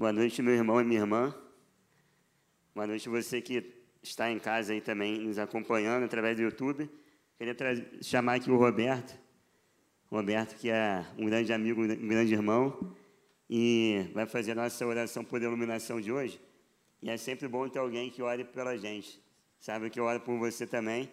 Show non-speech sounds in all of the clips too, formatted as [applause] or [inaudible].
Boa noite, meu irmão e minha irmã. Boa noite você que está em casa aí também nos acompanhando através do YouTube. Queria chamar aqui o Roberto. Roberto, que é um grande amigo, um grande irmão, e vai fazer a nossa oração por iluminação de hoje. E é sempre bom ter alguém que ore pela gente. Sabe que eu oro por você também.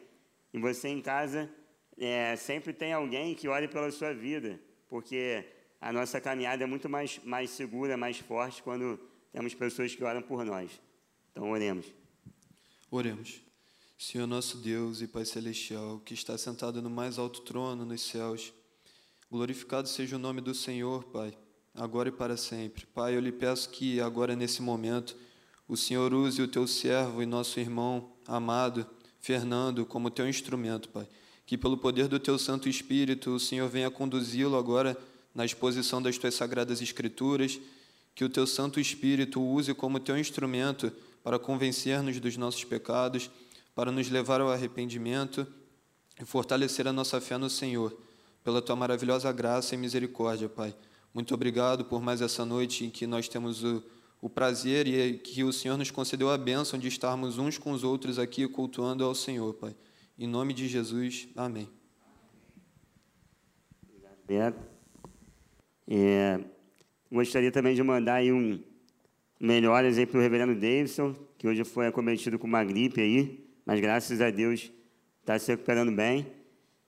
E você em casa é, sempre tem alguém que ore pela sua vida, porque a nossa caminhada é muito mais, mais segura, mais forte quando temos pessoas que oram por nós. Então, oremos. Oremos. Senhor nosso Deus e Pai Celestial, que está sentado no mais alto trono nos céus, glorificado seja o nome do Senhor, Pai, agora e para sempre. Pai, eu lhe peço que agora, nesse momento, o Senhor use o teu servo e nosso irmão amado, Fernando, como teu instrumento, Pai. Que pelo poder do teu Santo Espírito, o Senhor venha conduzi-lo agora na exposição das tuas sagradas Escrituras, que o teu Santo Espírito use como teu instrumento para convencer-nos dos nossos pecados, para nos levar ao arrependimento e fortalecer a nossa fé no Senhor, pela tua maravilhosa graça e misericórdia, Pai. Muito obrigado por mais essa noite em que nós temos o, o prazer e que o Senhor nos concedeu a bênção de estarmos uns com os outros aqui cultuando ao Senhor, Pai. Em nome de Jesus, amém. Obrigado, É, gostaria também de mandar um, melhores aí para o reverendo Davidson, que hoje foi acometido com uma gripe aí, mas graças a Deus está se recuperando bem.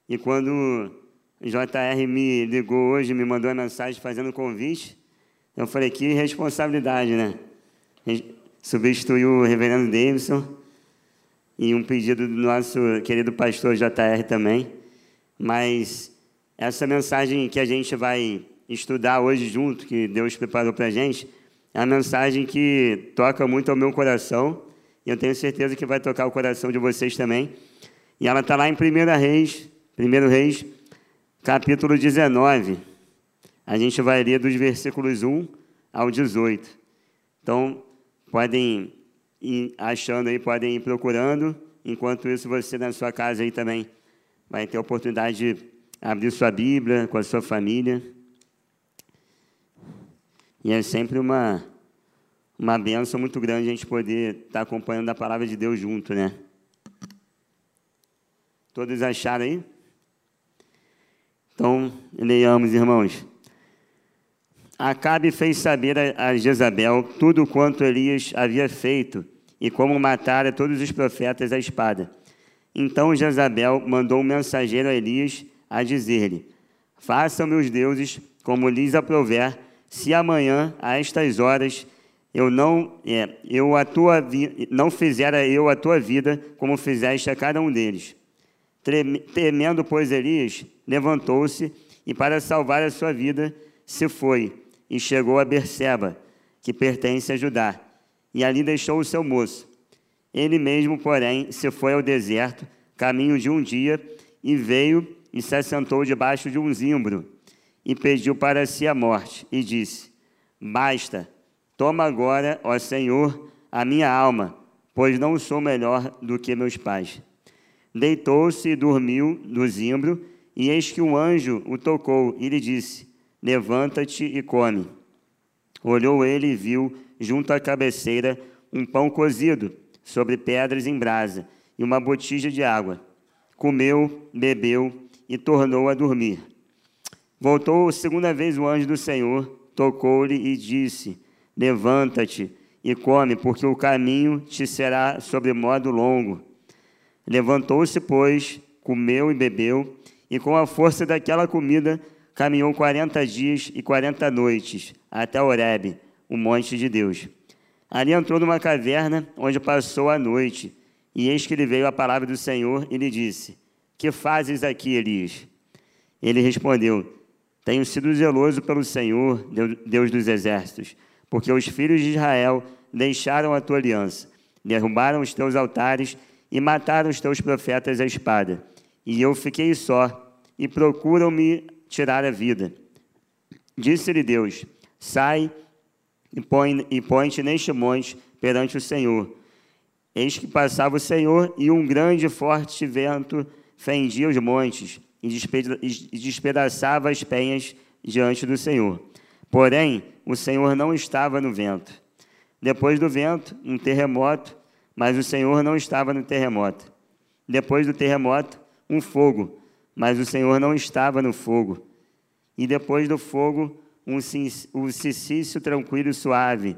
E quando o JR me ligou hoje, me mandou uma mensagem fazendo convite, eu falei, que responsabilidade, né? Substituir o reverendo Davidson e um pedido do nosso querido pastor JR também. Mas essa mensagem que a gente vai estudar hoje junto, que Deus preparou para a gente, é uma mensagem que toca muito ao meu coração e eu tenho certeza que vai tocar o coração de vocês também. E ela está lá em 1 Reis, 1 Reis, capítulo 19. A gente vai ler dos versículos 1 ao 18. Então, podem ir achando aí, podem ir procurando. Enquanto isso, você na sua casa aí também vai ter a oportunidade de abrir sua Bíblia com a sua família. E é sempre uma, uma benção muito grande a gente poder estar acompanhando a palavra de Deus junto, né? Todos acharam aí? Então, leiamos, irmãos. Acabe fez saber a Jezabel tudo quanto Elias havia feito e como matara todos os profetas à espada. Então Jezabel mandou um mensageiro a Elias a dizer-lhe: Façam meus deuses como lhes aprouver se amanhã, a estas horas, eu não, é, eu a tua não fizera eu a tua vida como fizeste a cada um deles. Temendo, pois, Elias, levantou-se e, para salvar a sua vida, se foi e chegou a Berseba, que pertence a Judá, e ali deixou o seu moço. Ele mesmo, porém, se foi ao deserto, caminho de um dia, e veio e se assentou debaixo de um zimbro e pediu para si a morte, e disse: Basta, toma agora, ó Senhor, a minha alma, pois não sou melhor do que meus pais. Deitou-se e dormiu no zimbro, e eis que um anjo o tocou e lhe disse: Levanta-te e come. Olhou ele e viu, junto à cabeceira, um pão cozido, sobre pedras em brasa, e uma botija de água. Comeu, bebeu e tornou a dormir. Voltou segunda vez o anjo do Senhor, tocou-lhe e disse: Levanta-te e come, porque o caminho te será sobremodo longo. Levantou-se, pois, comeu e bebeu, e com a força daquela comida caminhou quarenta dias e quarenta noites até Horebe, o monte de Deus. Ali entrou numa caverna, onde passou a noite, e eis que lhe veio a palavra do Senhor e lhe disse: Que fazes aqui, Elias? Ele respondeu: tenho sido zeloso pelo Senhor, Deus dos exércitos, porque os filhos de Israel deixaram a tua aliança, derrubaram os teus altares e mataram os teus profetas à espada. E eu fiquei só, e procuram me tirar a vida. Disse-lhe Deus: Sai e põe-te põe neste monte perante o Senhor. Eis que passava o Senhor, e um grande e forte vento fendia os montes e despedaçava as penhas diante do Senhor. Porém, o Senhor não estava no vento. Depois do vento, um terremoto, mas o Senhor não estava no terremoto. Depois do terremoto, um fogo, mas o Senhor não estava no fogo. E depois do fogo, um, cicício tranquilo e suave.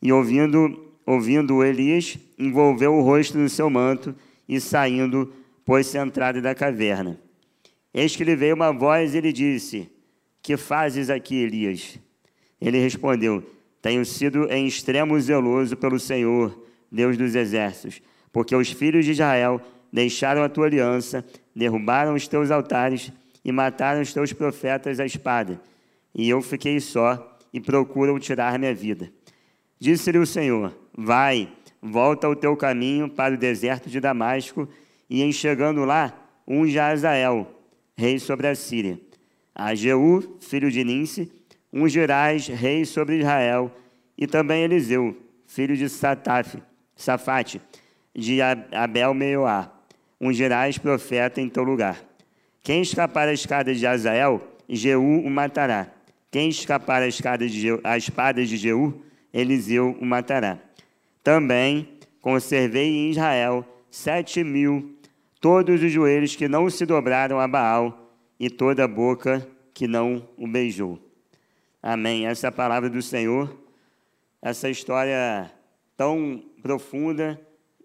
E ouvindo, ouvindo Elias, envolveu o rosto no seu manto e saindo, pôs-se à entrada da caverna. Eis que lhe veio uma voz e lhe disse: Que fazes aqui, Elias? Ele respondeu: Tenho sido em extremo zeloso pelo Senhor, Deus dos exércitos, porque os filhos de Israel deixaram a tua aliança, derrubaram os teus altares e mataram os teus profetas à espada. E eu fiquei só e procuram tirar minha vida. Disse-lhe o Senhor: Vai, volta ao teu caminho para o deserto de Damasco, e em chegando lá, unge a Azael, rei sobre a Síria. A Jeú, filho de Ninse, ungirás rei sobre Israel, e também Eliseu, filho de Sataf, Safate, de Abel Meoá, ungirás profeta em teu lugar. Quem escapar a escada de Azael, Jeú o matará. Quem escapar a escada de Jeú, a espada de Jeú, Eliseu o matará. Também conservei em Israel sete mil, todos os joelhos que não se dobraram a Baal, e toda a boca que não o beijou. Amém. Essa é a palavra do Senhor, essa história tão profunda,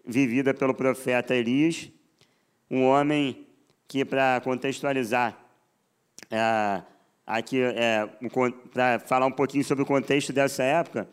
vivida pelo profeta Elias, um homem que, para contextualizar, é, aqui, é, para falar um pouquinho sobre o contexto dessa época,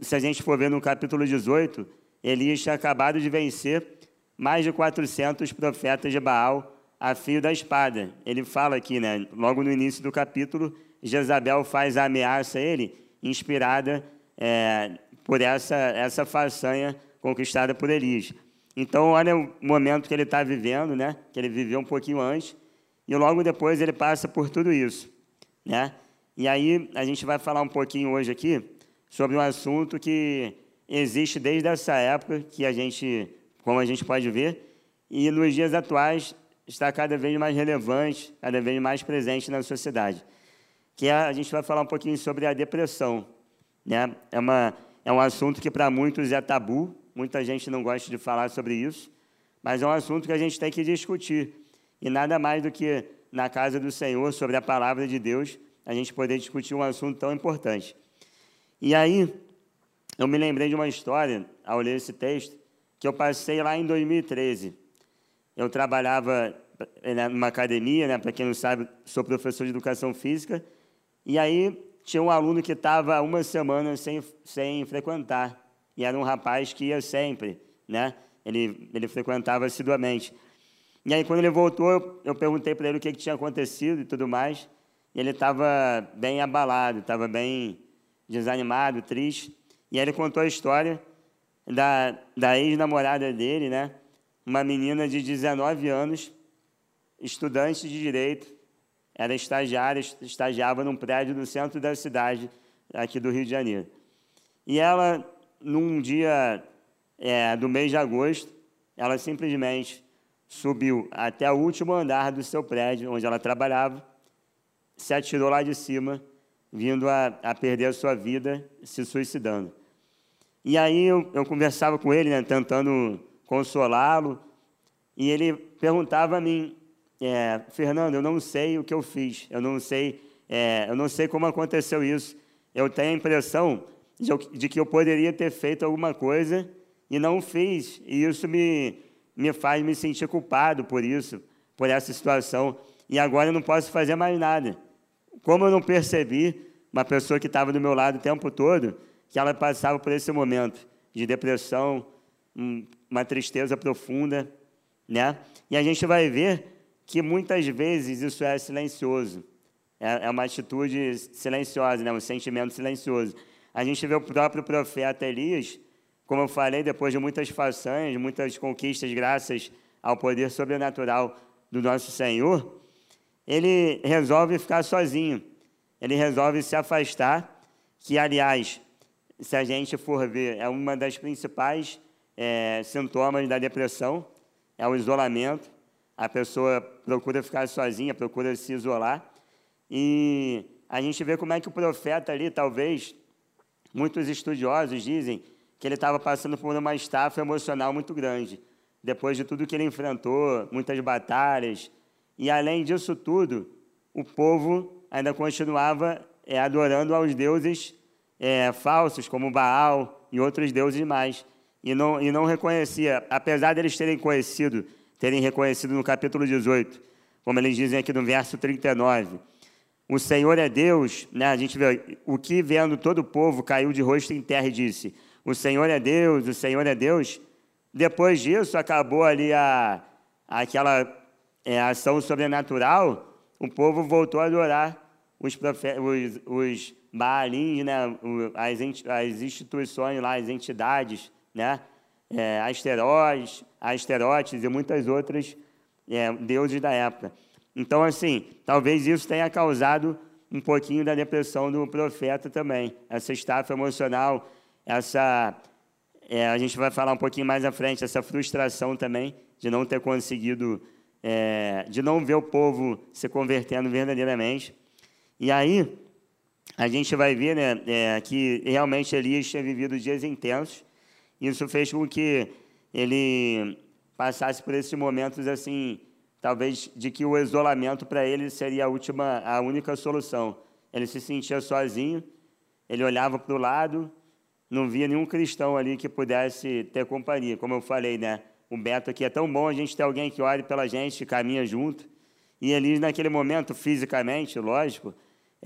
se a gente for ver no capítulo 18, Elias tinha acabado de vencer mais de 400 profetas de Baal a fio da espada. Ele fala aqui, né, logo no início do capítulo, Jezabel faz a ameaça a ele, inspirada é, por essa, essa façanha conquistada por Elias. Então, olha o momento que ele está vivendo, né? que ele viveu um pouquinho antes, e logo depois ele passa por tudo isso. Né? E aí a gente vai falar um pouquinho hoje aqui sobre um assunto que existe desde essa época, que a gente, como a gente pode ver, e nos dias atuais está cada vez mais relevante, cada vez mais presente na sociedade que é, a gente vai falar um pouquinho sobre a depressão. Né? É, uma, é um assunto que para muitos é tabu, muita gente não gosta de falar sobre isso, mas é um assunto que a gente tem que discutir. E nada mais do que na casa do Senhor, sobre a palavra de Deus, a gente poder discutir um assunto tão importante. E aí, eu me lembrei de uma história, ao ler esse texto, que eu passei lá em 2013. Eu trabalhava eh, numa academia, né, para quem não sabe, sou professor de educação física, e aí tinha um aluno que estava uma semana sem, sem frequentar. E era um rapaz que ia sempre, né? Ele, ele frequentava assiduamente. E aí, quando ele voltou, eu, perguntei para ele o que, que, tinha acontecido e tudo mais. E ele estava bem abalado, estava bem desanimado, triste. E aí ele contou a história da, da ex-namorada dele, né? Uma menina de 19 anos, estudante de direito, era estagiária, estagiava num prédio no centro da cidade, aqui do Rio de Janeiro. E ela, num dia é, do mês de agosto, ela simplesmente subiu até o último andar do seu prédio, onde ela trabalhava, se atirou lá de cima, vindo a, a perder a sua vida, se suicidando. E aí eu, eu conversava com ele, né, tentando consolá-lo, e ele perguntava a mim, é, Fernando, eu não sei o que eu fiz, eu não sei, é, eu não sei como aconteceu isso. Eu tenho a impressão de, de, que eu poderia ter feito alguma coisa e não fiz, e isso me, me faz me sentir culpado por isso, por essa situação. E agora eu não posso fazer mais nada. Como eu não percebi uma pessoa que estava do meu lado o tempo todo, que ela passava por esse momento de depressão, uma tristeza profunda, né? E a gente vai ver que muitas vezes isso é silencioso. É, é uma atitude silenciosa, né? um sentimento silencioso. A gente vê o próprio profeta Elias, como eu falei, depois de muitas façanhas, muitas conquistas, graças ao poder sobrenatural do nosso Senhor, ele resolve ficar sozinho. Ele resolve se afastar, que, aliás, se a gente for ver, é uma das principais é, sintomas da depressão, é o isolamento a pessoa procura ficar sozinha, procura se isolar. E a gente vê como é que o profeta ali, talvez, muitos estudiosos dizem que ele estava passando por uma estafa emocional muito grande, depois de tudo que ele enfrentou, muitas batalhas, e além disso tudo, o povo ainda continuava é, adorando aos deuses é, falsos, como Baal e outros deuses mais, e não, e não reconhecia, apesar deles terem conhecido, terem reconhecido no capítulo 18, como eles dizem aqui no verso 39, o Senhor é Deus, né? a gente vê, o que vendo todo o povo caiu de rosto em terra e disse, o Senhor é Deus, o Senhor é Deus. Depois disso, acabou ali a, aquela é, ação sobrenatural, o povo voltou a adorar os, os, os Baalins, né? as, as instituições lá, as entidades, né? É, asteróides, asterotes e muitas outras é, deuses da época. Então, assim, talvez isso tenha causado um pouquinho da depressão do profeta também, essa estafa emocional, essa, é, a gente vai falar um pouquinho mais à frente, essa frustração também de não ter conseguido, é, de não ver o povo se convertendo verdadeiramente. E aí, a gente vai ver né, é, que realmente Elias tinha vivido dias intensos, isso fez com que ele passasse por esses momentos assim talvez de que o isolamento para ele seria a última, a única solução. Ele se sentia sozinho, ele olhava para o lado, não via nenhum cristão ali que pudesse ter companhia. Como eu falei, né? O Beto aqui é tão bom a gente ter alguém que ore pela gente, caminha junto. E ele, naquele momento, fisicamente, lógico,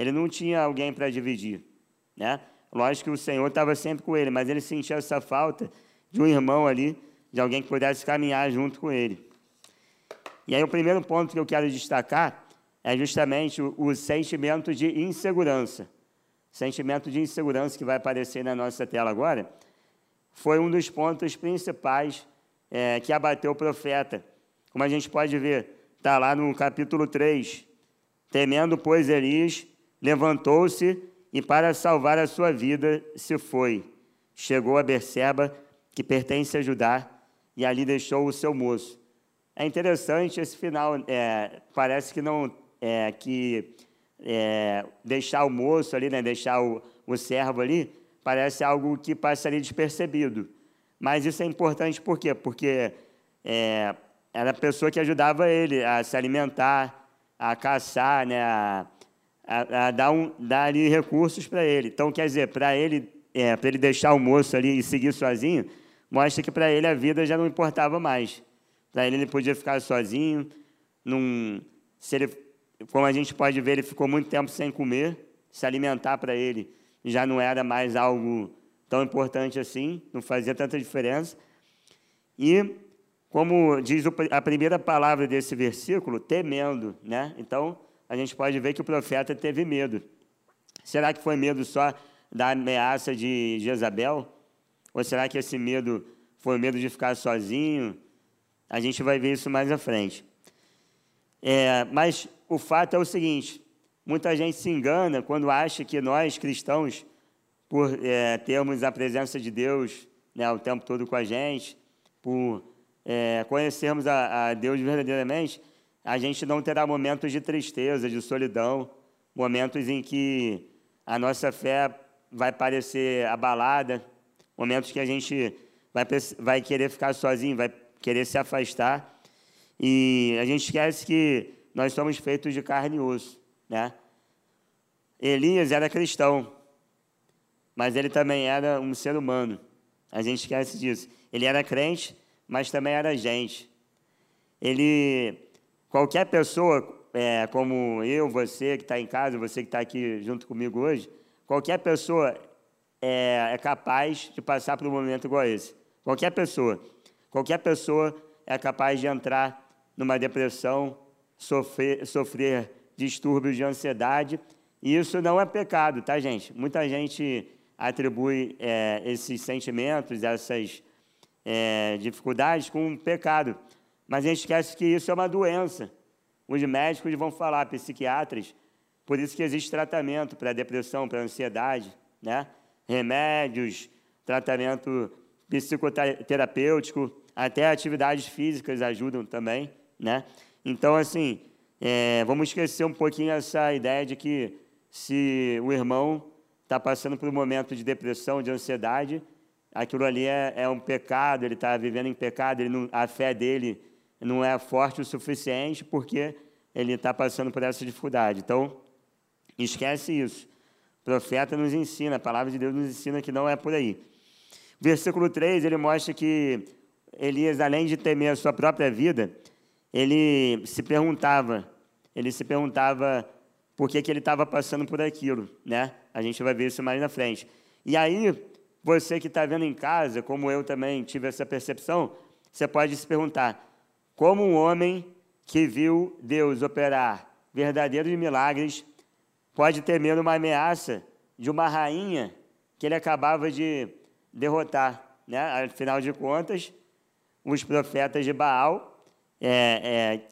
ele não tinha alguém para dividir, né? Lógico que o Senhor estava sempre com ele, mas ele sentia essa falta de um irmão ali, de alguém que pudesse caminhar junto com ele. E aí o primeiro ponto que eu quero destacar é justamente o, o sentimento de insegurança. Sentimento de insegurança que vai aparecer na nossa tela agora, foi um dos pontos principais é, que abateu o profeta. Como a gente pode ver, está lá no capítulo 3. Temendo, pois, Elias, levantou-se e, para salvar a sua vida, se foi. Chegou a Berseba, que pertence a Judá, e ali deixou o seu moço. É interessante esse final. É, parece que não é, que é, deixar o moço ali, né, deixar o, o servo ali, parece algo que passaria despercebido. Mas isso é importante por quê? Porque é, era a pessoa que ajudava ele a se alimentar, a caçar, né, a, a, a dar, um, dar ali recursos para ele. Então, quer dizer, para ele, é, ele deixar o moço ali e seguir sozinho, mostra que para ele a vida já não importava mais. Para ele, ele podia ficar sozinho. Num, se ele, como a gente pode ver, ele ficou muito tempo sem comer. Se alimentar para ele já não era mais algo tão importante assim, não fazia tanta diferença. E, como diz a primeira palavra desse versículo, temendo. Né? Então, a gente pode ver que o profeta teve medo. Será que foi medo só da ameaça de Jezabel? Ou será que esse medo foi medo de ficar sozinho? A gente vai ver isso mais à frente. É, mas o fato é o seguinte: muita gente se engana quando acha que nós, cristãos, por é, termos a presença de Deus né, o tempo todo com a gente, por é, conhecermos a, a Deus verdadeiramente, a gente não terá momentos de tristeza, de solidão, momentos em que a nossa fé vai parecer abalada, momentos que a gente vai, vai querer ficar sozinho, vai querer se afastar. E a gente esquece que nós somos feitos de carne e osso, né? Elias era cristão, mas ele também era um ser humano. A gente esquece disso. Ele era crente, mas também era gente. Ele, qualquer pessoa, é, como eu, você que está em casa, você que está aqui junto comigo hoje, qualquer pessoa é, é capaz de passar por um momento igual a esse. Qualquer pessoa. Qualquer pessoa é capaz de entrar numa depressão, sofrer, sofrer distúrbios de ansiedade, e isso não é pecado, tá, gente? Muita gente atribui é, esses sentimentos, essas é, dificuldades com um pecado, mas a gente esquece que isso é uma doença. Os médicos vão falar, psiquiatras, por isso que existe tratamento para depressão, para ansiedade, né? remédios, tratamento psicoterapêutico, até atividades físicas ajudam também, né? Então, assim, é, vamos esquecer um pouquinho essa ideia de que se o irmão está passando por um momento de depressão, de ansiedade, aquilo ali é, é um pecado, ele está vivendo em pecado, não, a fé dele não é forte o suficiente porque ele está passando por essa dificuldade. Então, esquece isso. O profeta nos ensina, a palavra de Deus nos ensina que não é por aí. Versículo 3, ele mostra que Elias, além de temer a sua própria vida, ele se perguntava, ele se perguntava por que, que ele estava passando por aquilo, né? A gente vai ver isso mais na frente. E aí, você que está vendo em casa, como eu também tive essa percepção, você pode se perguntar: como um homem que viu Deus operar verdadeiros milagres pode temer uma ameaça de uma rainha que ele acabava de derrotar? Né? Afinal de contas, os profetas de Baal é, é,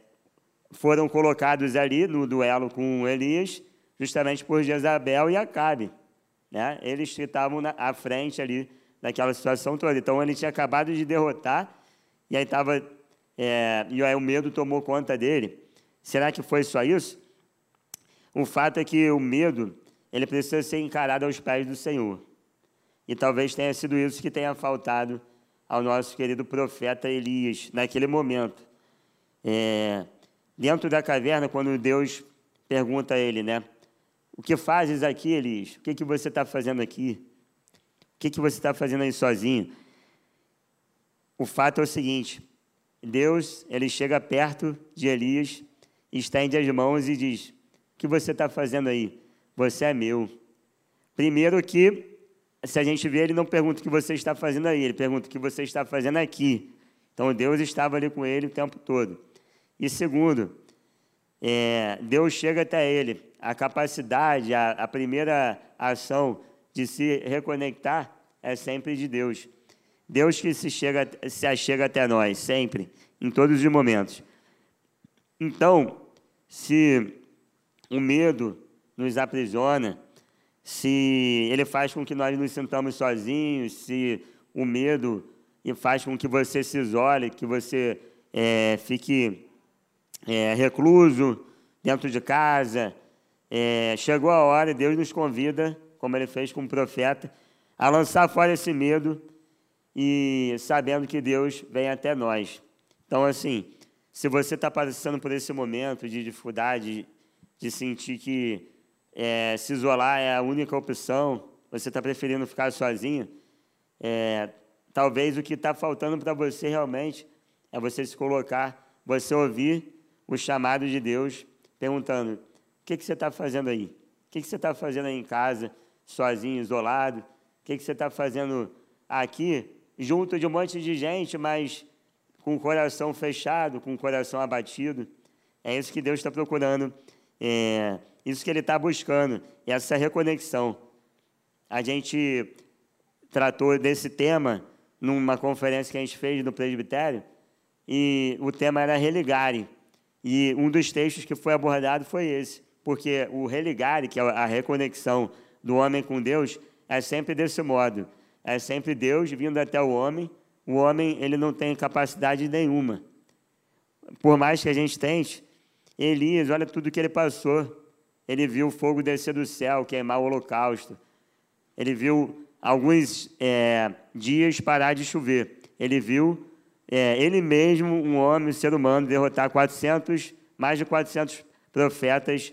foram colocados ali no duelo com Elias, justamente por Jezabel e Acabe. Né? Eles estavam na, à frente ali daquela situação toda. Então, ele tinha acabado de derrotar, e aí estava. É, e aí o medo tomou conta dele. Será que foi só isso? O fato é que o medo ele precisa ser encarado aos pés do Senhor. E talvez tenha sido isso que tenha faltado ao nosso querido profeta Elias naquele momento. É, dentro da caverna, quando Deus pergunta a ele, né? O que fazes aqui, Elias? O que, que você está fazendo aqui? O que, que você está fazendo aí sozinho? O fato é o seguinte: Deus ele chega perto de Elias, estende as mãos e diz: O que você está fazendo aí? Você é meu. Primeiro que se a gente vê, ele não pergunta o que você está fazendo aí, ele pergunta o que você está fazendo aqui. Então Deus estava ali com ele o tempo todo. E segundo, é, Deus chega até ele. A capacidade, a, a primeira ação de se reconectar é sempre de Deus. Deus que se, chega, se achega até nós, sempre, em todos os momentos. Então, se o medo nos aprisiona, se ele faz com que nós nos sintamos sozinhos, se o medo faz com que você se isole, que você é, fique é, recluso dentro de casa. É, chegou a hora, Deus nos convida, como ele fez com o profeta, a lançar fora esse medo e sabendo que Deus vem até nós. Então, assim, se você está passando por esse momento de dificuldade, de sentir que é, se isolar é a única opção, você está preferindo ficar sozinho, é, talvez o que está faltando para você realmente é você se colocar, você ouvir o chamado de Deus, perguntando: o que, que você está fazendo aí? O que, que você está fazendo aí em casa, sozinho, isolado? O que, que você está fazendo aqui, junto de um monte de gente, mas com o coração fechado, com o coração abatido? É isso que Deus está procurando. É, isso que ele está buscando, essa reconexão. A gente tratou desse tema numa conferência que a gente fez no presbitério, e o tema era religare. E um dos textos que foi abordado foi esse, porque o religare, que é a reconexão do homem com Deus, é sempre desse modo. É sempre Deus vindo até o homem. O homem ele não tem capacidade nenhuma. Por mais que a gente tente, Elias, olha tudo que ele passou ele viu o fogo descer do céu, queimar o holocausto. Ele viu alguns é, dias parar de chover. Ele viu é, ele mesmo, um homem, um ser humano, derrotar 400, mais de 400 profetas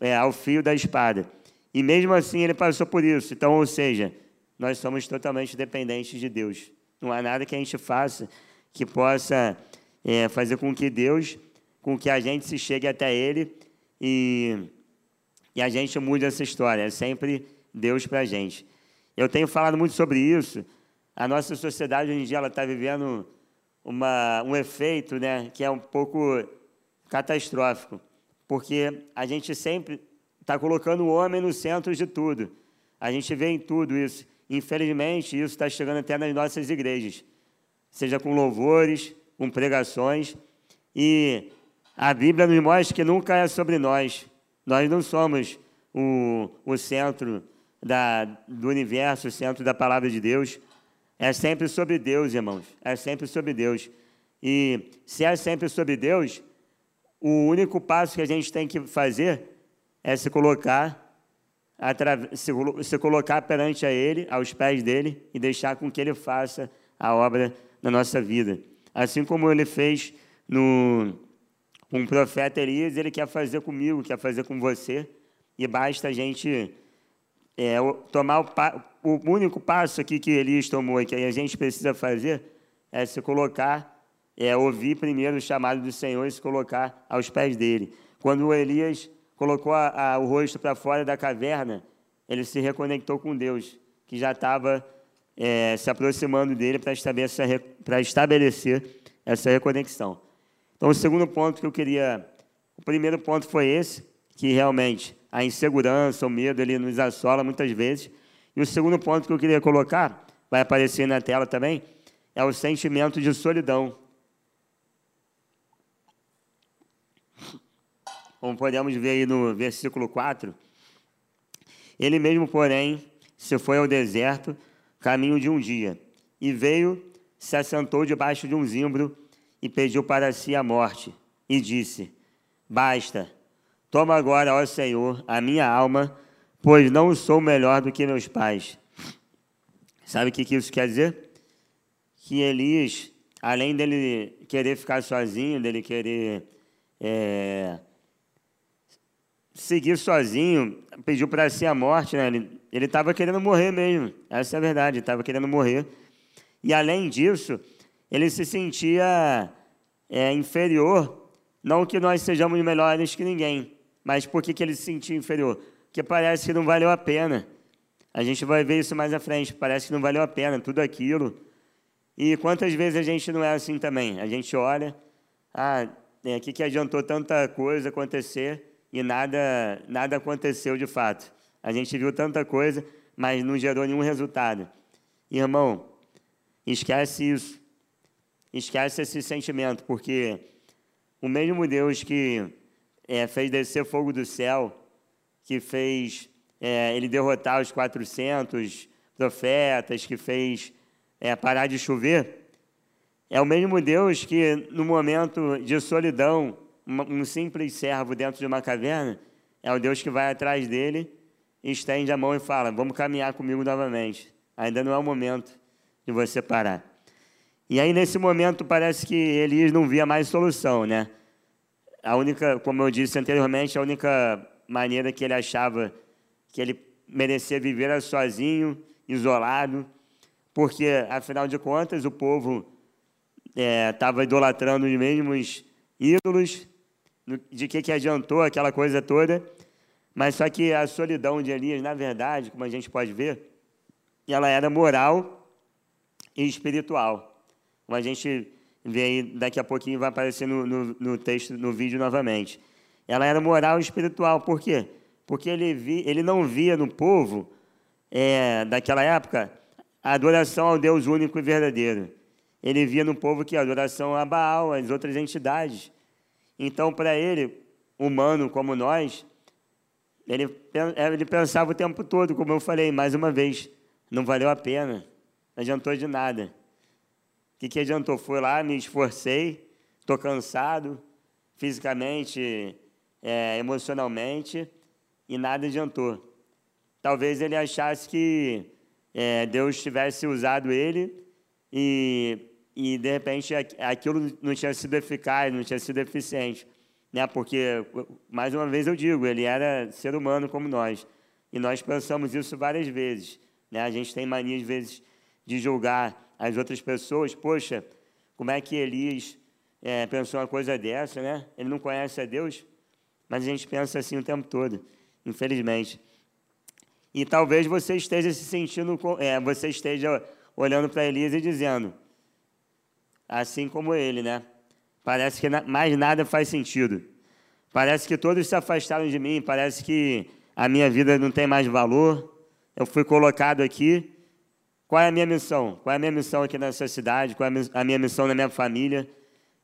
é, ao fio da espada. E mesmo assim ele passou por isso. Então, ou seja, nós somos totalmente dependentes de Deus. Não há nada que a gente faça que possa é, fazer com que Deus, com que a gente se chegue até Ele e e a gente muda essa história. É sempre Deus para a gente. Eu tenho falado muito sobre isso. A nossa sociedade hoje em dia está vivendo uma, um efeito, né, que é um pouco catastrófico, porque a gente sempre está colocando o homem no centro de tudo. A gente vê em tudo isso. Infelizmente, isso está chegando até nas nossas igrejas, seja com louvores, com pregações. E a Bíblia nos mostra que nunca é sobre nós, nós não somos o, o centro da, do universo, o centro da palavra de Deus. É sempre sobre Deus, irmãos. É sempre sobre Deus. E se é sempre sobre Deus, o único passo que a gente tem que fazer é se colocar se colocar perante a Ele, aos pés dele, e deixar com que Ele faça a obra na nossa vida. Assim como Ele fez no, com o profeta Elias, Ele quer fazer comigo, quer fazer com você, e basta a gente é, tomar o, o, único passo aqui que Elias tomou e que a gente precisa fazer é se colocar, é ouvir primeiro o chamado do Senhor e se colocar aos pés dele. Quando Elias colocou a, a, o rosto para fora da caverna, ele se reconectou com Deus, que já estava é, se aproximando dele para estabelecer, estabelecer essa reconexão. Então, o segundo ponto que eu queria. O primeiro ponto foi esse, que realmente a insegurança, o medo, ele nos assola muitas vezes. E o segundo ponto que eu queria colocar, vai aparecer na tela também, é o sentimento de solidão. Como podemos ver aí no versículo 4, ele mesmo, porém, se foi ao deserto, caminho de um dia, e veio, se assentou debaixo de um zimbro e pediu para si a morte, e disse: Basta, toma agora, ó Senhor, a minha alma, pois não sou melhor do que meus pais. Sabe o que isso quer dizer? Que Elias, além dele querer ficar sozinho, dele querer é, seguir sozinho, pediu para si a morte, né? Ele estava querendo morrer mesmo, essa é a verdade, estava querendo morrer. E além disso, ele se sentia é, inferior, não que nós sejamos melhores que ninguém, mas por que, que ele se sentia inferior? Porque parece que não valeu a pena. A gente vai ver isso mais à frente, parece que não valeu a pena tudo aquilo. E quantas vezes a gente não é assim também? A gente olha, ah, o é, que, que adiantou tanta coisa acontecer e nada, nada aconteceu de fato. A gente viu tanta coisa, mas não gerou nenhum resultado. Irmão, esquece isso. Esquece esse sentimento, porque o mesmo Deus que é, fez descer fogo do céu, que fez é, ele derrotar os 400 profetas, que fez é, parar de chover, é o mesmo Deus que, no momento de solidão, um simples servo dentro de uma caverna, é o Deus que vai atrás dele, estende a mão e fala: Vamos caminhar comigo novamente. Ainda não é o momento de você parar. E aí, nesse momento, parece que Elias não via mais solução, né? A única, como eu disse anteriormente, a única maneira que ele achava que ele merecia viver era sozinho, isolado, porque, afinal de contas, o povo estava é, idolatrando os mesmos ídolos, de que, que adiantou aquela coisa toda, mas só que a solidão de Elias, na verdade, como a gente pode ver, ela era moral e espiritual. Como a gente vê aí, daqui a pouquinho vai aparecer no, no, no texto, no vídeo novamente. Ela era moral e espiritual, por quê? Porque ele, vi, ele não via no povo é, daquela época a adoração ao Deus único e verdadeiro. Ele via no povo que a adoração a Baal, as outras entidades. Então, para ele, humano como nós, ele, ele pensava o tempo todo, como eu falei mais uma vez, não valeu a pena, não adiantou de nada. O que, que adiantou? Fui lá, me esforcei, estou cansado, fisicamente, é, emocionalmente, e nada adiantou. Talvez ele achasse que é, Deus tivesse usado ele e e de repente aquilo não tinha sido eficaz, não tinha sido eficiente, né? Porque mais uma vez eu digo, ele era ser humano como nós e nós pensamos isso várias vezes, né? A gente tem mania às vezes de julgar as outras pessoas, poxa, como é que Elias é, pensou uma coisa dessa, né? Ele não conhece a Deus, mas a gente pensa assim o tempo todo, infelizmente. E talvez você esteja se sentindo, é, você esteja olhando para Elias e dizendo assim como ele, né? Parece que mais nada faz sentido. Parece que todos se afastaram de mim, parece que a minha vida não tem mais valor. Eu fui colocado aqui. Qual é a minha missão? Qual é a minha missão aqui nessa cidade? Qual é a minha missão na minha família?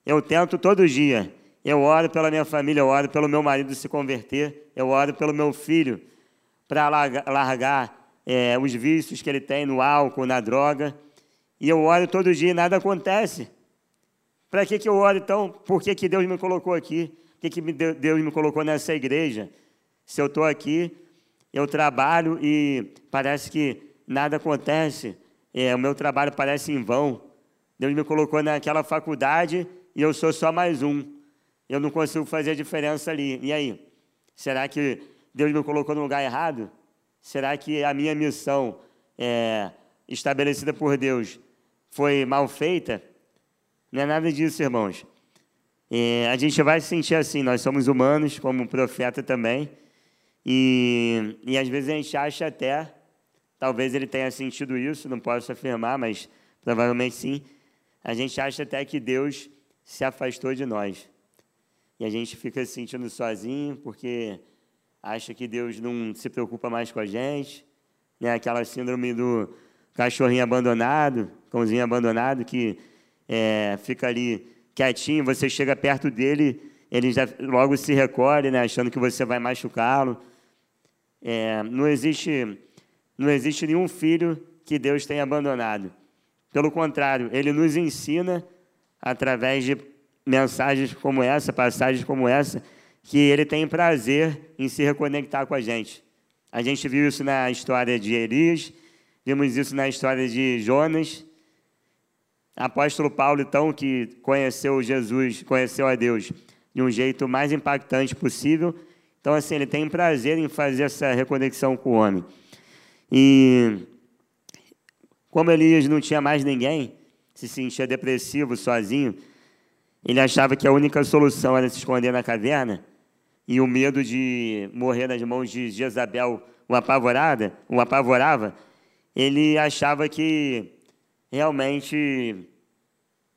Eu tento todo dia. Eu oro pela minha família, eu oro pelo meu marido se converter, eu oro pelo meu filho para largar é, os vícios que ele tem no álcool, na droga. E eu oro todo dia e nada acontece. Para que, que eu oro então? Por que, que Deus me colocou aqui? Por que, que Deus me colocou nessa igreja? Se eu estou aqui eu trabalho e parece que nada acontece, é, o meu trabalho parece em vão. Deus me colocou naquela faculdade e eu sou só mais um. Eu não consigo fazer a diferença ali. E aí? Será que Deus me colocou no lugar errado? Será que a minha missão é, estabelecida por Deus foi mal feita? Não é nada disso, irmãos. É, a gente vai se sentir assim, nós somos humanos, como profeta também, e, e às vezes a gente acha até, talvez ele tenha sentido isso, não posso afirmar, mas provavelmente sim, a gente acha até que Deus se afastou de nós. E a gente fica se sentindo sozinho, porque acha que Deus não se preocupa mais com a gente, né? aquela síndrome do cachorrinho abandonado, cãozinho abandonado, que é, fica ali quietinho, você chega perto dele, ele já logo se recolhe, né? achando que você vai machucá-lo. É, não, existe, não existe nenhum filho que Deus tenha abandonado. Pelo contrário, ele nos ensina, através de mensagens como essa, passagens como essa, que ele tem prazer em se reconectar com a gente. A gente viu isso na história de Elias, vimos isso na história de Jonas. Apóstolo Paulo, então, que conheceu Jesus, conheceu a Deus de um jeito mais impactante possível. Então, assim, ele tem prazer em fazer essa reconexão com o homem. E como Elias não tinha mais ninguém, se sentia depressivo, sozinho, ele achava que a única solução era se esconder na caverna e o medo de morrer nas mãos de Jezabel o apavorada, o apavorava. Ele achava que realmente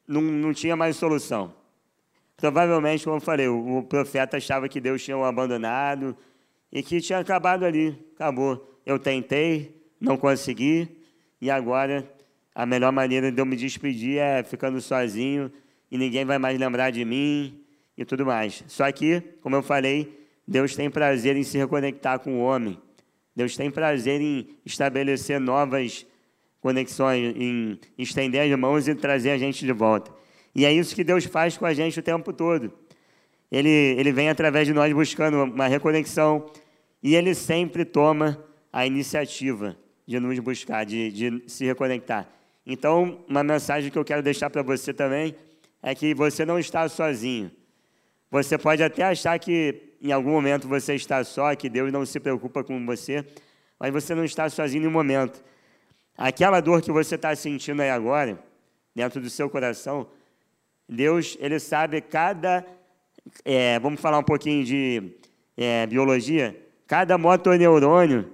não, não tinha mais solução. Provavelmente, como eu falei, o, o profeta achava que Deus tinha o abandonado e que tinha acabado ali. Acabou. Eu tentei, não consegui, e agora a melhor maneira de eu me despedir é ficando sozinho e ninguém vai mais lembrar de mim e tudo mais. Só que, como eu falei, Deus tem prazer em se reconectar com o homem. Deus tem prazer em estabelecer novas conexões, em estender as mãos e trazer a gente de volta. E é isso que Deus faz com a gente o tempo todo. Ele, ele vem através de nós buscando uma reconexão e ele sempre toma a iniciativa de nos buscar, de, de se reconectar. Então, uma mensagem que eu quero deixar para você também é que você não está sozinho. Você pode até achar que em algum momento você está só, que Deus não se preocupa com você, mas você não está sozinho em momento. Aquela dor que você está sentindo aí agora, dentro do seu coração, Deus, Ele sabe cada. É, vamos falar um pouquinho de é, biologia. Cada motoneurônio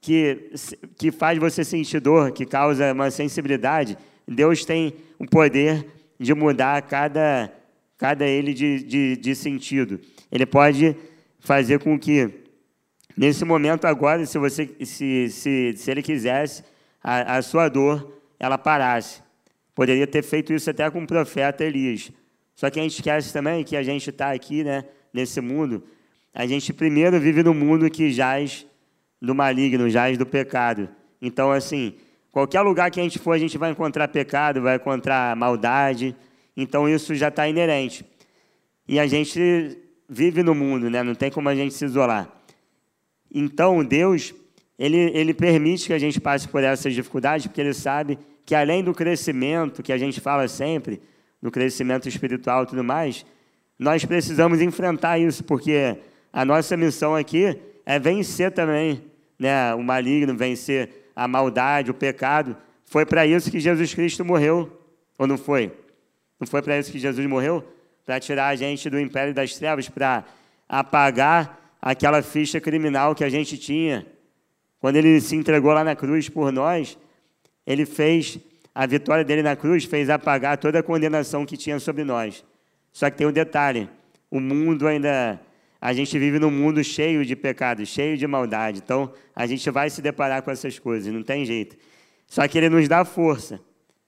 que, que faz você sentir dor, que causa uma sensibilidade, Deus tem o poder de mudar cada, cada ele de, de, de sentido. Ele pode fazer com que, nesse momento agora, se, você, se, se, se ele quisesse, a, a sua dor ela parasse. Poderia ter feito isso até com o profeta Elias. Só que a gente esquece também que a gente está aqui, né, nesse mundo. A gente primeiro vive no mundo que jaz do maligno, jaz do pecado. Então, assim, Qualquer lugar que a gente for, a gente vai encontrar pecado, vai encontrar maldade. Então isso já está inerente. E a gente vive no mundo, né? não tem como a gente se isolar. Então Deus, ele, ele permite que a gente passe por essas dificuldades, porque Ele sabe que além do crescimento que a gente fala sempre, do crescimento espiritual e tudo mais, nós precisamos enfrentar isso, porque a nossa missão aqui é vencer também né? o maligno, vencer a maldade, o pecado. Foi para isso que Jesus Cristo morreu, ou não foi? Não foi para isso que Jesus morreu? Para tirar a gente do império das trevas, para apagar aquela ficha criminal que a gente tinha. Quando ele se entregou lá na cruz por nós, ele fez a vitória dele na cruz, fez apagar toda a condenação que tinha sobre nós. Só que tem um detalhe: o mundo ainda a gente vive num mundo cheio de pecados, cheio de maldade. Então, a gente vai se deparar com essas coisas, não tem jeito. Só que ele nos dá força,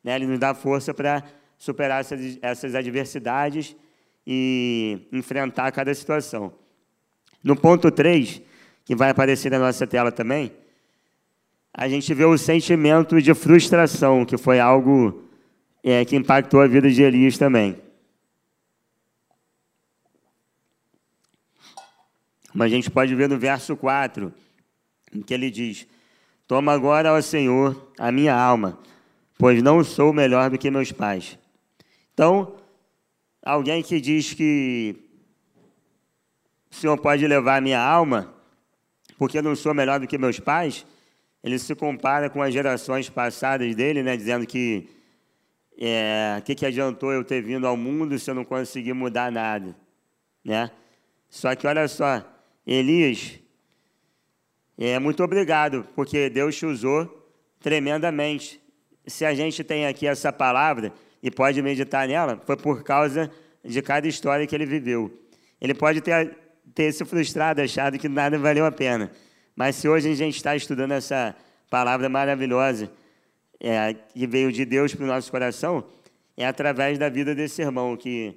né? Ele nos dá força para superar essas, essas adversidades e enfrentar cada situação. No ponto 3, que vai aparecer na nossa tela também, a gente vê o sentimento de frustração, que foi algo é, que impactou a vida de Elias também. Mas a gente pode ver no verso 4. em que ele diz: Toma agora, ó Senhor, a minha alma, pois não sou melhor do que meus pais. Então, alguém que diz que o Senhor pode levar a minha alma, porque eu não sou melhor do que meus pais, ele se compara com as gerações passadas dele, né, dizendo que é, que, que adiantou eu ter vindo ao mundo se eu não conseguir mudar nada, né? Só que olha só, Elias, é muito obrigado, porque Deus te usou tremendamente. Se a gente tem aqui essa palavra e pode meditar nela, foi por causa de cada história que ele viveu. Ele pode ter, ter se frustrado, achado que nada valeu a pena. Mas se hoje a gente está estudando essa palavra maravilhosa é, que veio de Deus para o nosso coração, é através da vida desse irmão que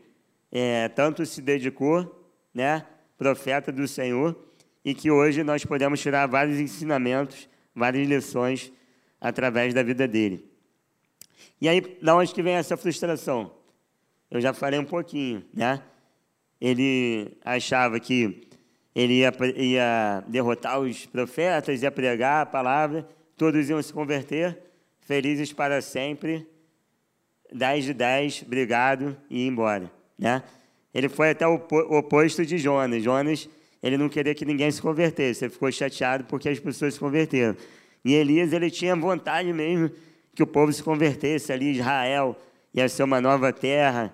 é, tanto se dedicou, né, profeta do Senhor, e que hoje nós podemos tirar vários ensinamentos, várias lições através da vida dele. E aí, da onde que vem essa frustração? Eu já falei um pouquinho, né? Ele achava que ele ia, ia derrotar os profetas, ia pregar a palavra, todos iam se converter, felizes para sempre, 10 de 10, obrigado, e ir embora, né? Ele foi até o oposto de Jonas. Jonas ele não queria que ninguém se convertesse, ele ficou chateado porque as pessoas se converteram. E Elias, ele tinha vontade mesmo que o povo se convertesse ali, Israel ia ser uma nova terra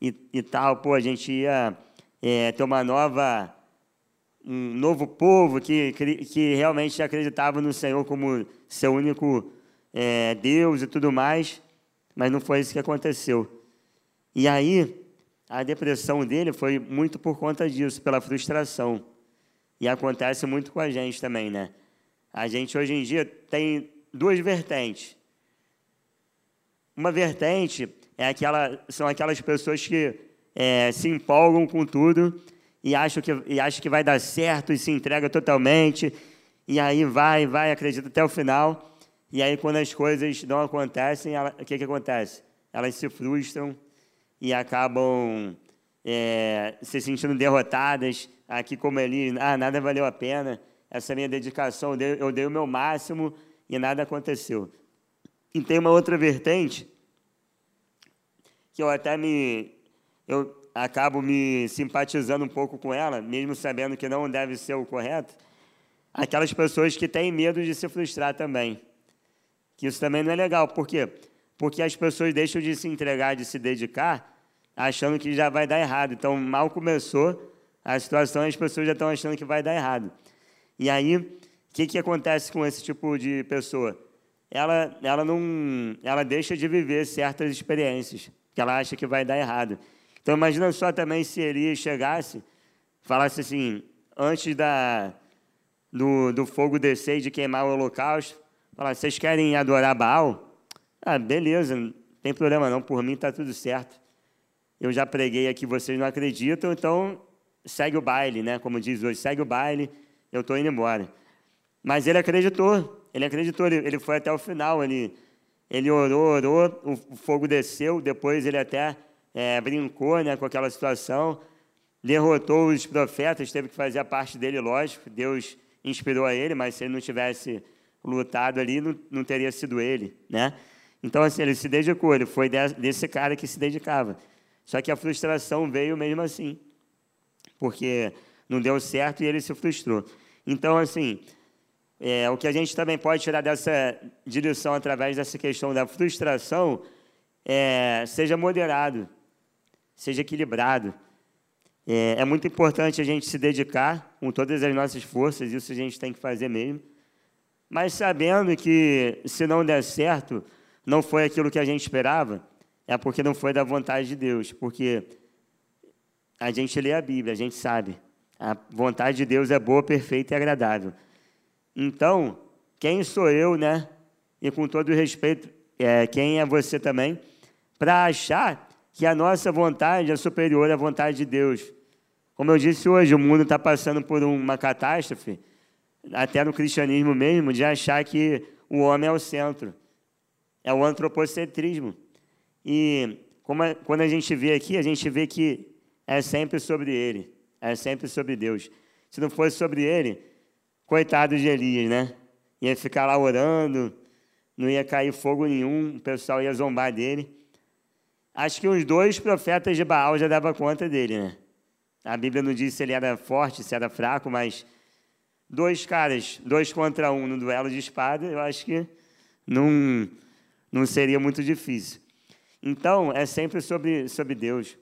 e, e tal, pô, a gente ia é, ter uma nova, um novo povo que, que realmente acreditava no Senhor como seu único é, Deus e tudo mais, mas não foi isso que aconteceu. E aí, a depressão dele foi muito por conta disso, pela frustração. E acontece muito com a gente também, né? A gente hoje em dia tem duas vertentes. Uma vertente é aquela, são aquelas pessoas que é, se empolgam com tudo e acham, que, e acham que vai dar certo e se entrega totalmente. E aí vai, vai, acredita até o final. E aí, quando as coisas não acontecem, ela, o que, que acontece? Elas se frustram e acabam é, se sentindo derrotadas, aqui como ele, ah, nada valeu a pena, essa minha dedicação, eu dei, eu dei o meu máximo e nada aconteceu. E tem uma outra vertente que eu até me, eu acabo me simpatizando um pouco com ela, mesmo sabendo que não deve ser o correto, aquelas pessoas que têm medo de se frustrar também. Que isso também não é legal, por quê? Porque as pessoas deixam de se entregar, de se dedicar, achando que já vai dar errado. Então, mal começou a situação, as pessoas já estão achando que vai dar errado. E aí, o que, que acontece com esse tipo de pessoa? Ela, ela, não, ela deixa de viver certas experiências, que ela acha que vai dar errado. Então, imagina só também se Elias chegasse, falasse assim, antes da, do, do fogo descer e de queimar o holocausto, falasse, vocês querem adorar Baal? Ah, beleza, não tem problema não, por mim está tudo certo eu já preguei aqui, vocês não acreditam, então segue o baile, né? Como diz hoje, segue o baile, eu estou indo embora. Mas ele acreditou, ele acreditou, ele, ele foi até o final, ele, ele orou, orou, o, fogo desceu, depois ele até é, brincou né, com aquela situação, derrotou os profetas, teve que fazer a parte dele, lógico, Deus inspirou a ele, mas se ele não tivesse lutado ali, não, não teria sido ele, né? Então, assim, ele se dedicou, ele foi desse cara que se dedicava. Só que a frustração veio mesmo assim, porque não deu certo e ele se frustrou. Então, assim, é, o que a gente também pode tirar dessa direção através dessa questão da frustração é seja moderado, seja equilibrado. É, é muito importante a gente se dedicar com todas as nossas forças, isso a gente tem que fazer mesmo, mas sabendo que se não der certo, não foi aquilo que a gente esperava, é porque não foi da vontade de Deus, porque a gente lê a Bíblia, a gente sabe. A vontade de Deus é boa, perfeita e agradável. Então, quem sou eu, né? E com todo respeito, é, quem é você também, para achar que a nossa vontade é superior à vontade de Deus. Como eu disse hoje, o mundo está passando por uma catástrofe, até no cristianismo mesmo, de achar que o homem é o centro. É o antropocentrismo. E como, quando a gente vê aqui, a gente vê que é sempre sobre Ele, é sempre sobre Deus. Se não fosse sobre Ele, coitado de Elias, né? Ia ficar lá orando, não ia cair fogo nenhum, o pessoal ia zombar dele. Acho que uns dois profetas de Baal já dava conta dele, né? A Bíblia não diz se ele era forte, se era fraco, mas dois caras, dois contra um no duelo de espada, eu acho que não, não seria muito difícil. Então, é sempre sobre, sobre Deus.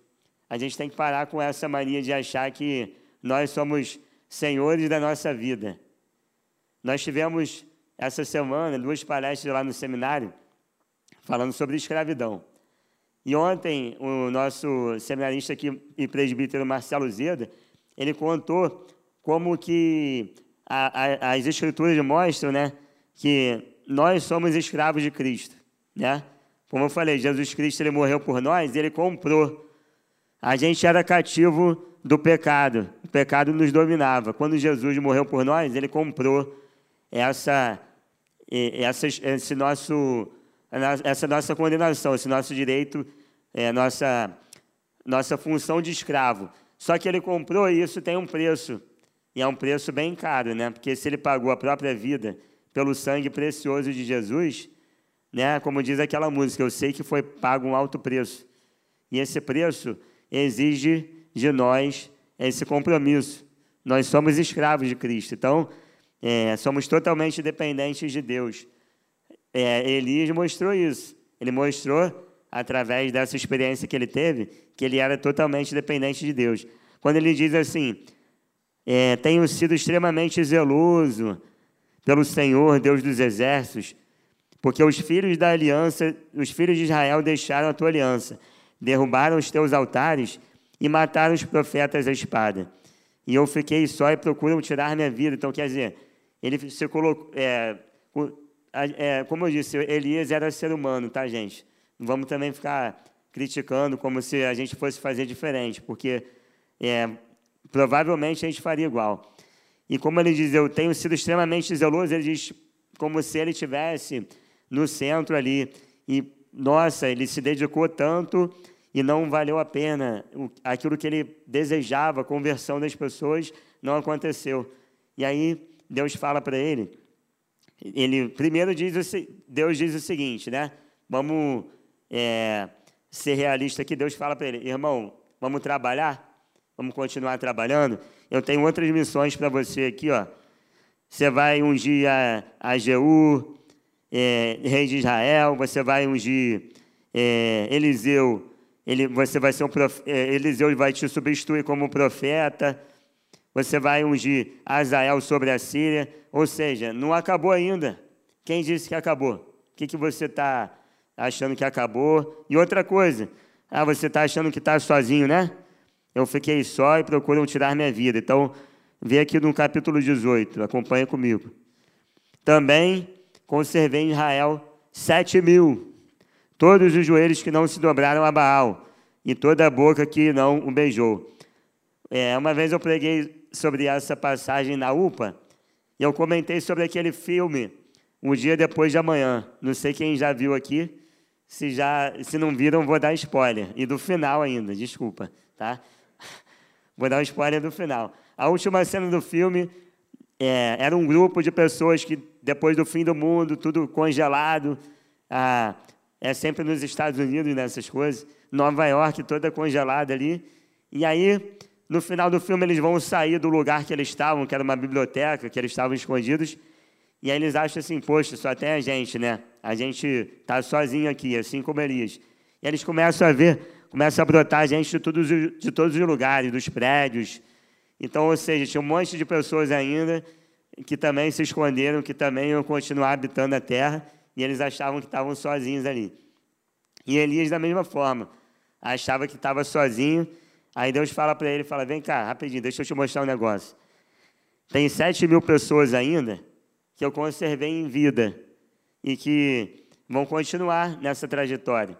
A gente tem que parar com essa mania de achar que nós somos senhores da nossa vida. Nós tivemos essa semana duas palestras lá no seminário falando sobre escravidão. E ontem o nosso seminarista aqui e presbítero Marcelo Zeda, ele contou como que a, a, as escrituras mostram, né, que nós somos escravos de Cristo, né? Como eu falei, Jesus Cristo ele morreu por nós, ele comprou. A gente era cativo do pecado, o pecado nos dominava. Quando Jesus morreu por nós, ele comprou essa, essa, esse nosso, essa nossa condenação, esse nosso direito, é, nossa, nossa função de escravo. Só que ele comprou isso tem um preço. E é um preço bem caro, né? Porque se ele pagou a própria vida pelo sangue precioso de Jesus, né? Como diz aquela música, eu sei que foi pago um alto preço. E esse preço exige de nós esse compromisso. Nós somos escravos de Cristo, então é, somos totalmente dependentes de Deus. É, Elias mostrou isso. Ele mostrou, através dessa experiência que ele teve, que ele era totalmente dependente de Deus. Quando ele diz assim: é, Tenho sido extremamente zeloso pelo Senhor, Deus dos exércitos, porque os filhos da aliança, os filhos de Israel deixaram a tua aliança, derrubaram os teus altares e mataram os profetas à espada. E eu fiquei só e procuram tirar minha vida. Então, quer dizer, ele se colocou. É, é, como eu disse, Elias era ser humano, tá, gente? Não vamos também ficar criticando como se a gente fosse fazer diferente, porque é, provavelmente a gente faria igual. E como ele diz, eu tenho sido extremamente zeloso, ele diz como se ele tivesse no centro ali. E, nossa, ele se dedicou tanto e não valeu a pena. Aquilo que ele desejava, conversão das pessoas, não aconteceu. E aí Deus fala para ele, ele primeiro diz, Deus diz o seguinte, né? Vamos é, ser realista aqui. Deus fala para ele, irmão, vamos trabalhar, vamos continuar trabalhando. Eu tenho outras missões para você aqui, ó. Você vai ungir a, a Jeú, é, rei de Israel, você vai ungir é, Eliseu, ele, você vai ser um prof, é, Eliseu vai te substituir como profeta, você vai ungir Azael sobre a Síria, ou seja, não acabou ainda. Quem disse que acabou? O que, que você está achando que acabou? E outra coisa, ah, você está achando que está sozinho, né? Eu fiquei só e procuram tirar minha vida. Então, vê aqui no capítulo 18, acompanha comigo. Também conservei em Israel sete mil, todos os joelhos que não se dobraram a Baal, e toda a boca que não o beijou. É, uma vez eu preguei sobre essa passagem na UPA, eu comentei sobre aquele filme, Um Dia Depois de Amanhã. Não sei quem já viu aqui, se, já, se não viram, vou dar spoiler. E do final ainda, desculpa, tá? [laughs] Vou dar um spoiler do final. A última cena do filme é, era um grupo de pessoas que, depois do fim do mundo, tudo congelado, ah, é sempre nos Estados Unidos nessas né, coisas, Nova York toda congelada ali. E aí, no final do filme, eles vão sair do lugar que eles estavam, que era uma biblioteca, que eles estavam escondidos. E aí eles acham assim, poxa, só tem a gente, né? A gente está sozinho aqui, assim como Elias. E eles começam a ver, começa a brotar gente de todos, de todos os lugares, dos prédios, então, ou seja, tinha um monte de pessoas ainda que também se esconderam, que também iam continuar habitando a terra, e eles achavam que estavam sozinhos ali. E Elias, da mesma forma, achava que estava sozinho. Aí Deus fala para ele, fala, vem cá, rapidinho, deixa eu te mostrar um negócio. Tem sete mil pessoas ainda que eu conservei em vida e que vão continuar nessa trajetória.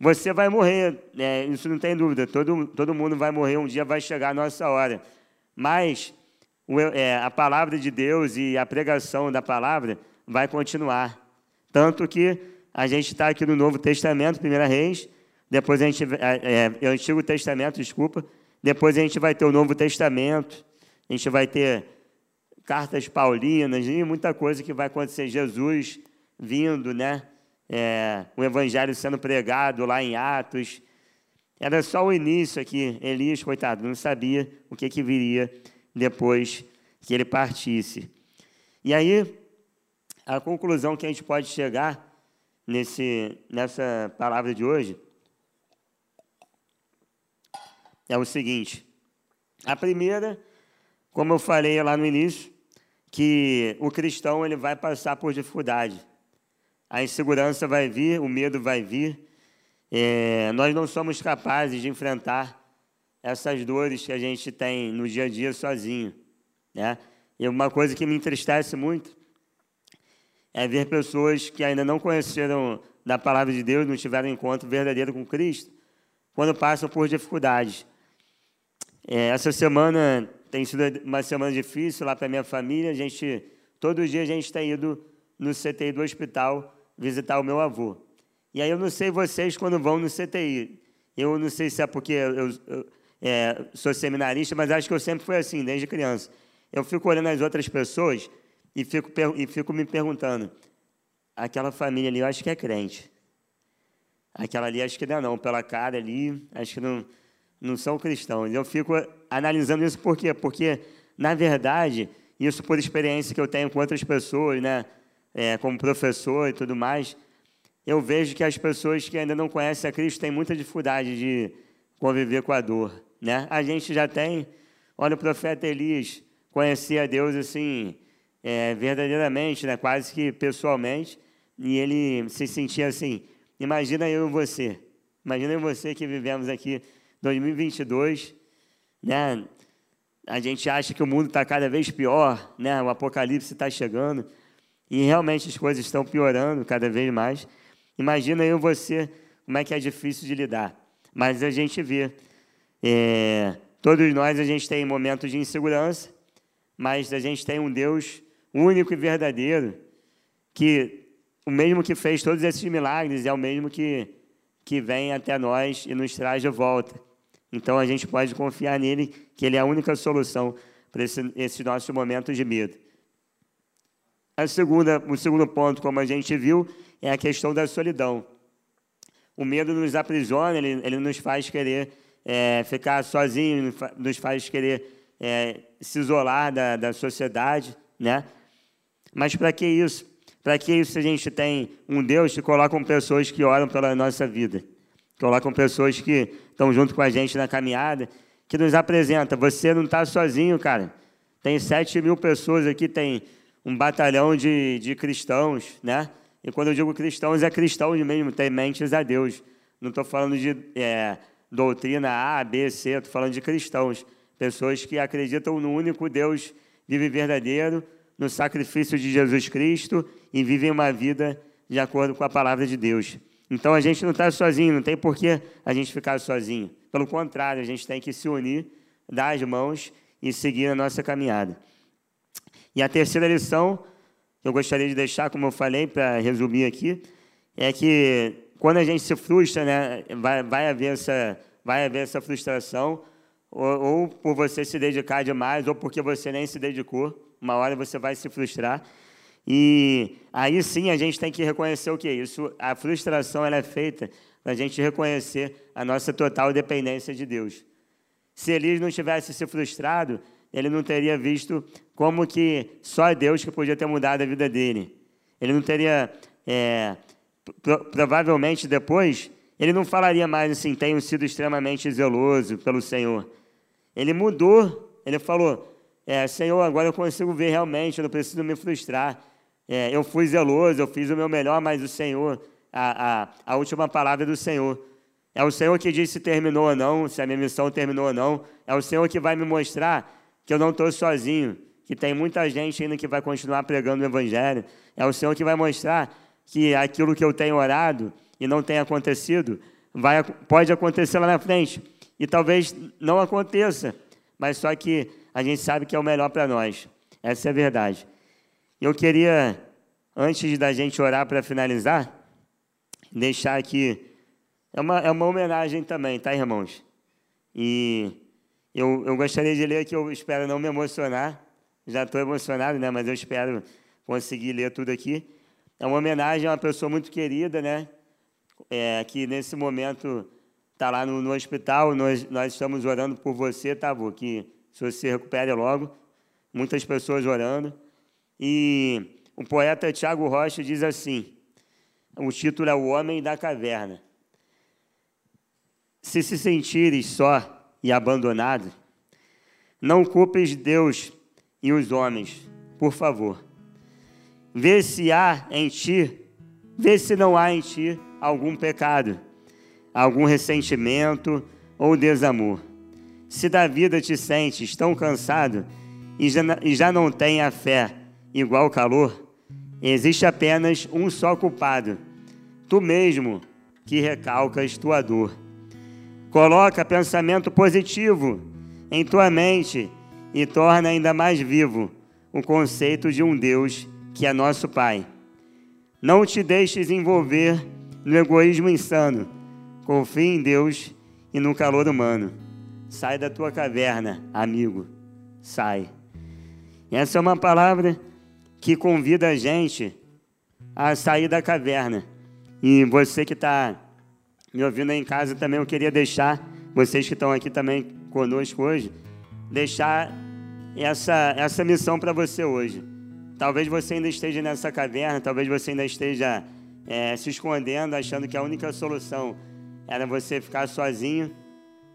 Você vai morrer, né? isso não tem dúvida, todo, todo mundo vai morrer, um dia vai chegar a nossa hora. Mas é, a palavra de Deus e a pregação da palavra vai continuar. Tanto que a gente está aqui no Novo Testamento, 1 Reis, depois a gente. É, é, Antigo Testamento, desculpa. Depois a gente vai ter o Novo Testamento, a gente vai ter cartas paulinas e muita coisa que vai acontecer. Jesus vindo, né? É, o evangelho sendo pregado lá em Atos. Era só o início aqui. Elias, coitado, não sabia o que, que viria depois que ele partisse. E aí, a conclusão que a gente pode chegar nesse, nessa palavra de hoje é o seguinte: a primeira, como eu falei lá no início, que o cristão ele vai passar por dificuldade. A insegurança vai vir, o medo vai vir. É, nós não somos capazes de enfrentar essas dores que a gente tem no dia a dia sozinho. Né? E uma coisa que me entristece muito é ver pessoas que ainda não conheceram da palavra de Deus, não tiveram encontro verdadeiro com Cristo, quando passam por dificuldades. É, essa semana tem sido uma semana difícil lá para minha família. A gente, todo dia a gente tem ido no CTI do hospital visitar o meu avô. E aí eu não sei vocês quando vão no CTI. Eu não sei se é porque eu, eu é, sou seminarista, mas acho que eu sempre fui assim, desde criança. Eu fico olhando as outras pessoas e fico, e fico me perguntando: aquela família ali eu acho que é crente. Aquela ali acho que não é não, pela cara ali, acho que não, não são cristãos. Eu fico analisando isso por quê? Porque, na verdade, isso por experiência que eu tenho com outras pessoas, né, é, como professor e tudo mais, eu vejo que as pessoas que ainda não conhecem a Cristo têm muita dificuldade de conviver com a dor. Né? A gente já tem, olha o profeta Elias, conhecia Deus assim, é, verdadeiramente, né, quase que pessoalmente, e ele se sentia assim. Imagina eu e você, imagina eu e você que vivemos aqui 2022, né? A gente acha que o mundo está cada vez pior, né? O apocalipse está chegando e realmente as coisas estão piorando cada vez mais. Imagina eu você como é que é difícil de lidar. Mas a gente vê, é, todos nós a gente tem momentos de insegurança, mas a gente tem um Deus único e verdadeiro que o mesmo que fez todos esses milagres é o mesmo que que vem até nós e nos traz de volta. Então a gente pode confiar nele, que ele é a única solução para esse, esses nossos momentos de medo. A segunda, o segundo ponto, como a gente viu, é a questão da solidão. O medo nos aprisiona, ele, ele nos faz querer é, ficar sozinho, nos faz querer é, se isolar da, da sociedade, né? Mas para que isso? Para que isso a gente tem um Deus que coloca pessoas que oram pela nossa vida? Estou lá com pessoas que estão junto com a gente na caminhada, que nos apresenta. Você não está sozinho, cara. Tem 7 mil pessoas aqui, tem um batalhão de, de cristãos, né? E quando eu digo cristãos, é cristãos mesmo, tem mentes a Deus. Não estou falando de é, doutrina A, B, C, estou falando de cristãos. Pessoas que acreditam no único Deus vivo e verdadeiro, no sacrifício de Jesus Cristo e vivem uma vida de acordo com a palavra de Deus. Então a gente não está sozinho, não tem por que a gente ficar sozinho. Pelo contrário, a gente tem que se unir, dar as mãos e seguir a nossa caminhada. E a terceira lição que eu gostaria de deixar, como eu falei, para resumir aqui, é que quando a gente se frustra, né, vai, vai, haver, essa, vai haver essa frustração, ou, ou por você se dedicar demais, ou porque você nem se dedicou. Uma hora você vai se frustrar. E aí sim a gente tem que reconhecer o que? Isso, a frustração ela é feita para a gente reconhecer a nossa total dependência de Deus. Se Elias não tivesse se frustrado, ele não teria visto como que só Deus que podia ter mudado a vida dele. Ele não teria, é, pro, provavelmente depois, ele não falaria mais assim, tenho sido extremamente zeloso pelo Senhor. Ele mudou, ele falou, é, Senhor, agora eu consigo ver realmente, eu não preciso me frustrar. É, eu fui zeloso, eu fiz o meu melhor, mas o Senhor, a, a, a última palavra é do Senhor. É o Senhor que diz se terminou ou não, se a minha missão terminou ou não. É o Senhor que vai me mostrar que eu não estou sozinho, que tem muita gente ainda que vai continuar pregando o Evangelho. É o Senhor que vai mostrar que aquilo que eu tenho orado e não tem acontecido, vai, pode acontecer lá na frente. E talvez não aconteça, mas só que a gente sabe que é o melhor para nós. Essa é a verdade. Eu queria, antes da gente orar para finalizar, deixar aqui. É uma, é uma homenagem também, tá, irmãos? E eu, eu gostaria de ler aqui, eu espero não me emocionar, já estou emocionado, né? Mas eu espero conseguir ler tudo aqui. É uma homenagem a uma pessoa muito querida, né? É, que nesse momento está lá no, no, hospital. Nós, nós estamos orando por você, tá, vô? Que se você recupere logo. Muitas pessoas orando. E o poeta Tiago Rocha diz assim: o título é O Homem da Caverna. Se se sentires só e abandonado, não culpes Deus e os homens, por favor. Vê se há em ti, vê se não há em ti algum pecado, algum ressentimento ou desamor. Se da vida te sentes tão cansado e já, não tem a fé igual calor, existe apenas um só culpado, tu mesmo que recalcas tua dor. Coloca pensamento positivo em tua mente e torna ainda mais vivo o conceito de um Deus que é nosso Pai. Não te deixes envolver no egoísmo insano. Confie em Deus e no calor humano. Sai da tua caverna, amigo. Sai. Essa é uma palavra que convida a gente a sair da caverna e você que está me ouvindo aí em casa também, eu queria deixar, vocês que estão aqui também conosco hoje, deixar essa, essa missão para você hoje. Talvez você ainda esteja nessa caverna, talvez você ainda esteja é, se escondendo, achando que a única solução era você ficar sozinho,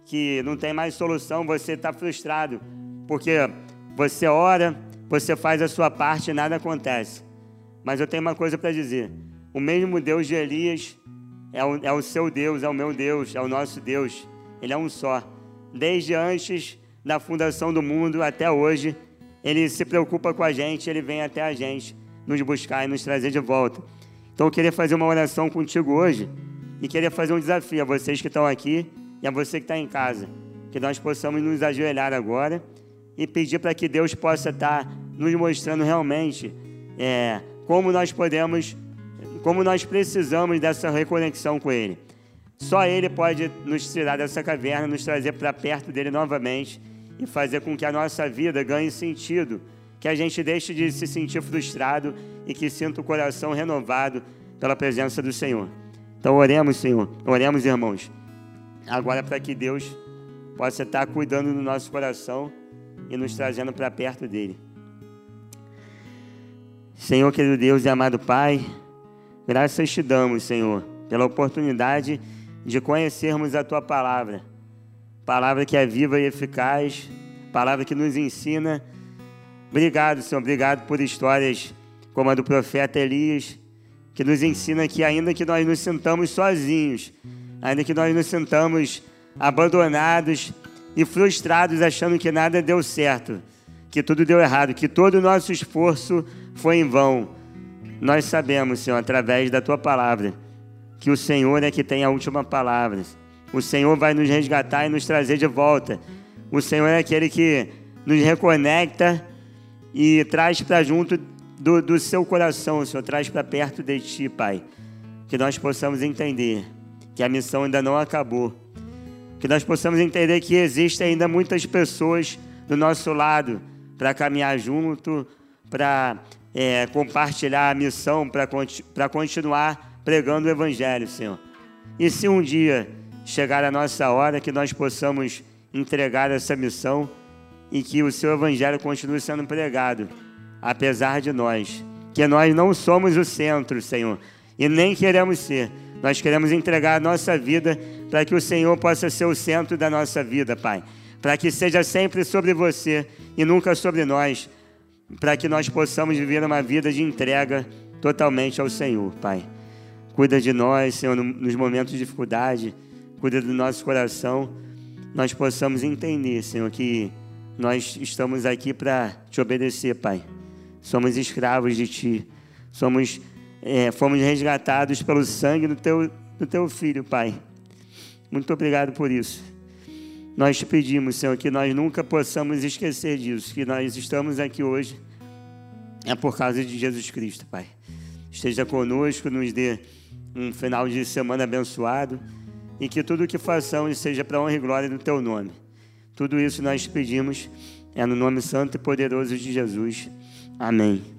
que não tem mais solução, você está frustrado, porque você ora, você faz a sua parte e nada acontece. Mas eu tenho uma coisa para dizer: o mesmo Deus de Elias é o, é o seu Deus, é o meu Deus, é o nosso Deus. Ele é um só. Desde antes da fundação do mundo até hoje, ele se preocupa com a gente, ele vem até a gente nos buscar e nos trazer de volta. Então eu queria fazer uma oração contigo hoje e queria fazer um desafio a vocês que estão aqui e a você que está em casa, que nós possamos nos ajoelhar agora e pedir para que Deus possa estar nos mostrando realmente é, como nós podemos como nós precisamos dessa reconexão com Ele. Só Ele pode nos tirar dessa caverna, nos trazer para perto dele novamente e fazer com que a nossa vida ganhe sentido, que a gente deixe de se sentir frustrado e que sinta o coração renovado pela presença do Senhor. Então oremos, Senhor, oremos, irmãos, agora para que Deus possa estar cuidando do nosso coração e nos trazendo para perto dele. Senhor, querido Deus e amado Pai, Graças te damos, Senhor, pela oportunidade de conhecermos a tua palavra. Palavra que é viva e eficaz, palavra que nos ensina. Obrigado, Senhor, obrigado por histórias como a do profeta Elias, que nos ensina que ainda que nós nos sintamos sozinhos, ainda que nós nos sintamos abandonados e frustrados, achando que nada deu certo, que tudo deu errado, que todo o nosso esforço foi em vão nós sabemos, Senhor, através da tua palavra, que o Senhor é que tem a última palavra. O Senhor vai nos resgatar e nos trazer de volta. O Senhor é aquele que nos reconecta e traz para junto do, do seu coração, Senhor, traz para perto de ti, Pai. Que nós possamos entender que a missão ainda não acabou. Que nós possamos entender que existem ainda muitas pessoas do nosso lado para caminhar junto, para é, compartilhar a missão para continuar pregando o Evangelho, Senhor. E se um dia chegar a nossa hora, que nós possamos entregar essa missão e que o seu Evangelho continue sendo pregado, apesar de nós. Que nós não somos o centro, Senhor, e nem queremos ser. Nós queremos entregar a nossa vida para que o Senhor possa ser o centro da nossa vida, Pai. Para que seja sempre sobre você e nunca sobre nós para que nós possamos viver uma vida de entrega totalmente ao Senhor, Pai. Cuida de nós, Senhor, nos momentos de dificuldade, cuida do nosso coração, nós possamos entender, Senhor, que nós estamos aqui para te obedecer, Pai. Somos escravos de Ti, somos, é, fomos resgatados pelo sangue do teu, do teu Filho, Pai. Muito obrigado por isso. Nós te pedimos, Senhor, que nós nunca possamos esquecer disso, que nós estamos aqui hoje é por causa de Jesus Cristo, Pai. Esteja conosco, nos dê um final de semana abençoado e que tudo o que façamos seja para honra e glória do Teu nome. Tudo isso nós te pedimos É no nome santo e poderoso de Jesus. Amém.